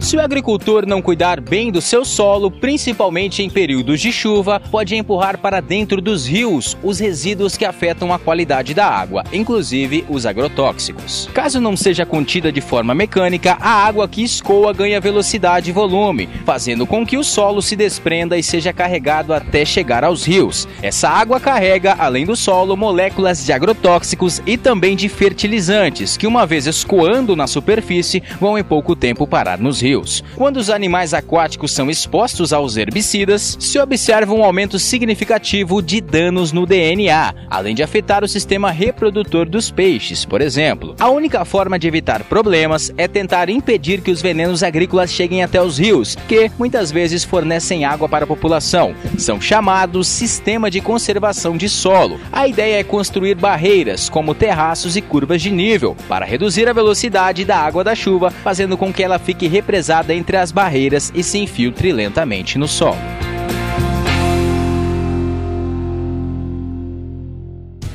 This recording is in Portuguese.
Se o agricultor não cuidar bem do seu solo, principalmente em períodos de chuva, pode empurrar para dentro dos rios os resíduos que afetam a qualidade da água, inclusive os agrotóxicos. Caso não seja contida de forma mecânica, a água que escoa ganha velocidade e volume, fazendo com que o solo se desprenda e seja carregado até chegar aos rios. Essa água carrega, além do solo, moléculas de agrotóxicos e também de fertilizantes, que uma vez escoando na superfície, vão em pouco tempo parar nos rios. Quando os animais aquáticos são expostos aos herbicidas, se observa um aumento significativo de danos no DNA, além de afetar o sistema reprodutor dos peixes, por exemplo. A única forma de evitar problemas é tentar impedir que os venenos agrícolas cheguem até os rios, que muitas vezes fornecem água para a população. São chamados sistema de conservação de solo. A ideia é construir barreiras, como terraços e curvas de nível, para reduzir a velocidade da água da chuva, fazendo com que ela fique represada entre as barreiras e se infiltre lentamente no solo.